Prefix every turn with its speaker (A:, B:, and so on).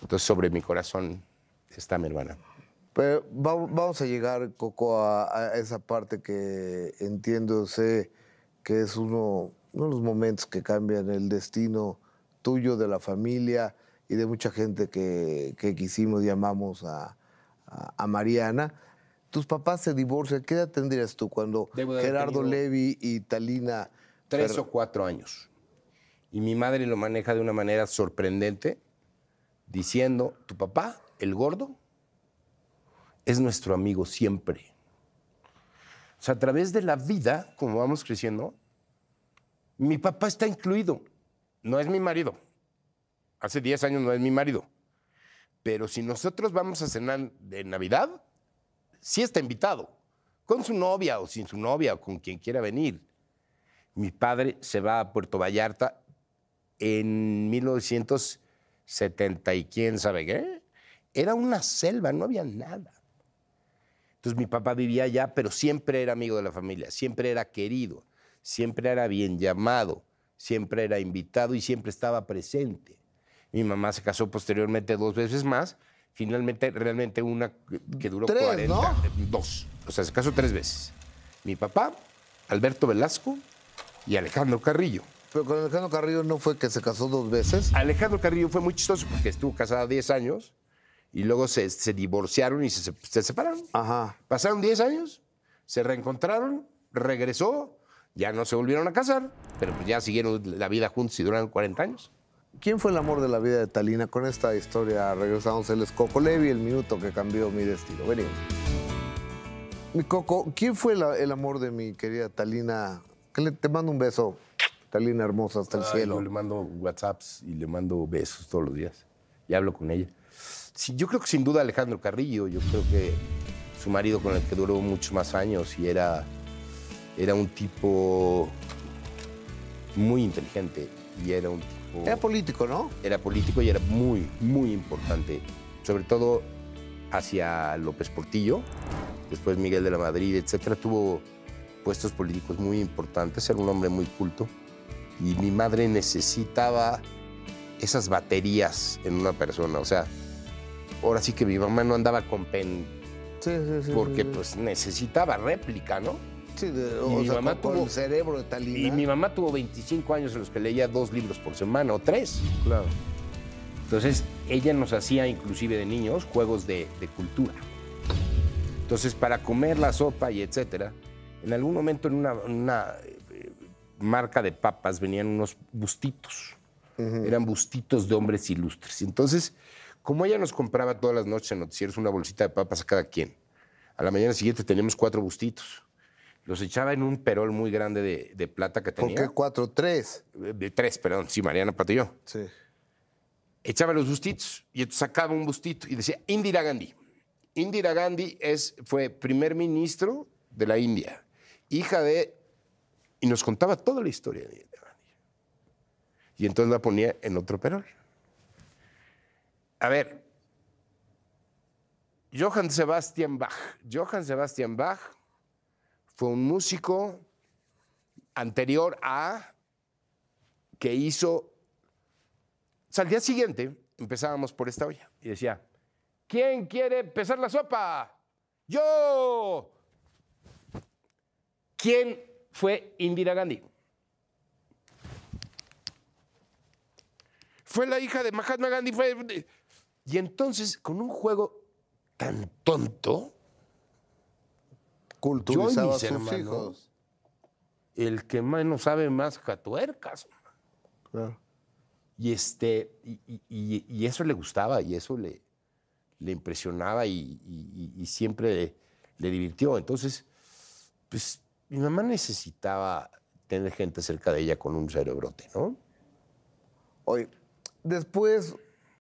A: Entonces, sobre mi corazón está mi hermana.
B: Pero va- vamos a llegar, Coco, a, a esa parte que entiendo, sé que es uno, uno de los momentos que cambian el destino tuyo, de la familia y de mucha gente que, que quisimos y amamos a, a- a Mariana. Tus papás se divorcian. ¿Qué edad tendrías tú cuando Gerardo Levi y Talina...
A: Tres
B: Fer-
A: o cuatro años. Y mi madre lo maneja de una manera sorprendente, diciendo, tu papá, el gordo, es nuestro amigo siempre. O sea, a través de la vida, como vamos creciendo, mi papá está incluido. No es mi marido. Hace 10 años no es mi marido. Pero si nosotros vamos a cenar de Navidad, sí está invitado. Con su novia o sin su novia o con quien quiera venir. Mi padre se va a Puerto Vallarta en 1970 y quién sabe qué. Era una selva, no había nada. Entonces mi papá vivía allá, pero siempre era amigo de la familia, siempre era querido, siempre era bien llamado, siempre era invitado y siempre estaba presente. Mi mamá se casó posteriormente dos veces más, finalmente realmente una que- duró
B: Tres,
A: 40,
B: ¿no?
A: eh, dos, o sea, se casó tres veces. Mi papá, Alberto Velasco y Alejandro Carrillo.
B: Pero con Alejandro Carrillo no fue que se casó dos veces.
A: Alejandro Carrillo fue muy chistoso porque estuvo casada 10 años y luego se, se divorciaron y se, se- se separaron.
B: Ajá.
A: Pasaron 10 años, se reencontraron, regresó, ya no se volvieron a casar, pero pues ya siguieron la vida juntos y duraron 40 años.
B: ¿Quién fue el amor de la vida de Talina? Con esta historia regresamos. Él es Coco Levi, el minuto que cambió mi destino. Venimos. Mi Coco, ¿quién fue la- el amor de mi querida Talina? Que le- te mando un beso, Talina hermosa, hasta el cielo.
A: Yo le mando WhatsApps y le mando besos todos los días y hablo con ella. Sí, yo creo que sin duda Alejandro Carrillo, yo creo que su marido con el que duró muchos más años y era, era un tipo muy inteligente y era un tipo...
B: Era político, ¿no?
A: era político y era muy, muy importante, sobre todo hacia López Portillo, después Miguel de la Madrid, etcétera. Tuvo puestos políticos muy importantes, era un hombre muy culto y mi madre necesitaba esas baterías en una persona, o sea, ahora sí que mi mamá no andaba con pen
B: Sí, sí, sí.
A: porque pues necesitaba réplica, ¿no?
B: Sí, de- o
A: mi
B: sea,
A: mamá tuvo-
B: el cerebro de Talina.
A: Y mi mamá tuvo 25 años en los que leía dos libros por semana o tres.
B: Claro.
A: Entonces, ella nos hacía, inclusive de niños, juegos de, de cultura. Entonces, para comer la sopa y etcétera, en algún momento en una, una, marca de papas venían unos bustitos. Eran bustitos de hombres ilustres. Entonces, como ella nos compraba todas las noches en noticieros una bolsita de papas a cada quien, a la mañana siguiente teníamos cuatro bustitos. Los echaba en un perol muy grande de, de plata que
B: ¿Por
A: tenía.
B: qué cuatro, tres?
A: De tres, perdón, sí, Mariana yo
B: Sí.
A: echaba los bustitos y entonces sacaba un bustito y decía Indira Gandhi. Indira Gandhi es, fue primer ministro de la India, hija de... Y nos contaba toda la historia de Gandhi. Y entonces la ponía en otro perol. A ver, Johann Sebastian Bach. Johann Sebastian Bach fue un músico anterior a que hizo o sea, al día siguiente empezábamos por esta olla y decía, ¿quién quiere empezar la sopa? Yo. ¿Quién fue Indira Gandhi? Fue la hija de Mahatma Gandhi. Fue... Y entonces, con un juego tan tonto,
B: Culturizaba a sus
A: hermanos.
B: hijos.
A: el que menos sabe más catuercas.
B: Claro.
A: Y, este, y, y- y- y eso le gustaba y eso le, le impresionaba y siempre le, le divirtió. Entonces, pues mi mamá necesitaba tener gente cerca de ella con un cerebrote, ¿no?
B: Oye, después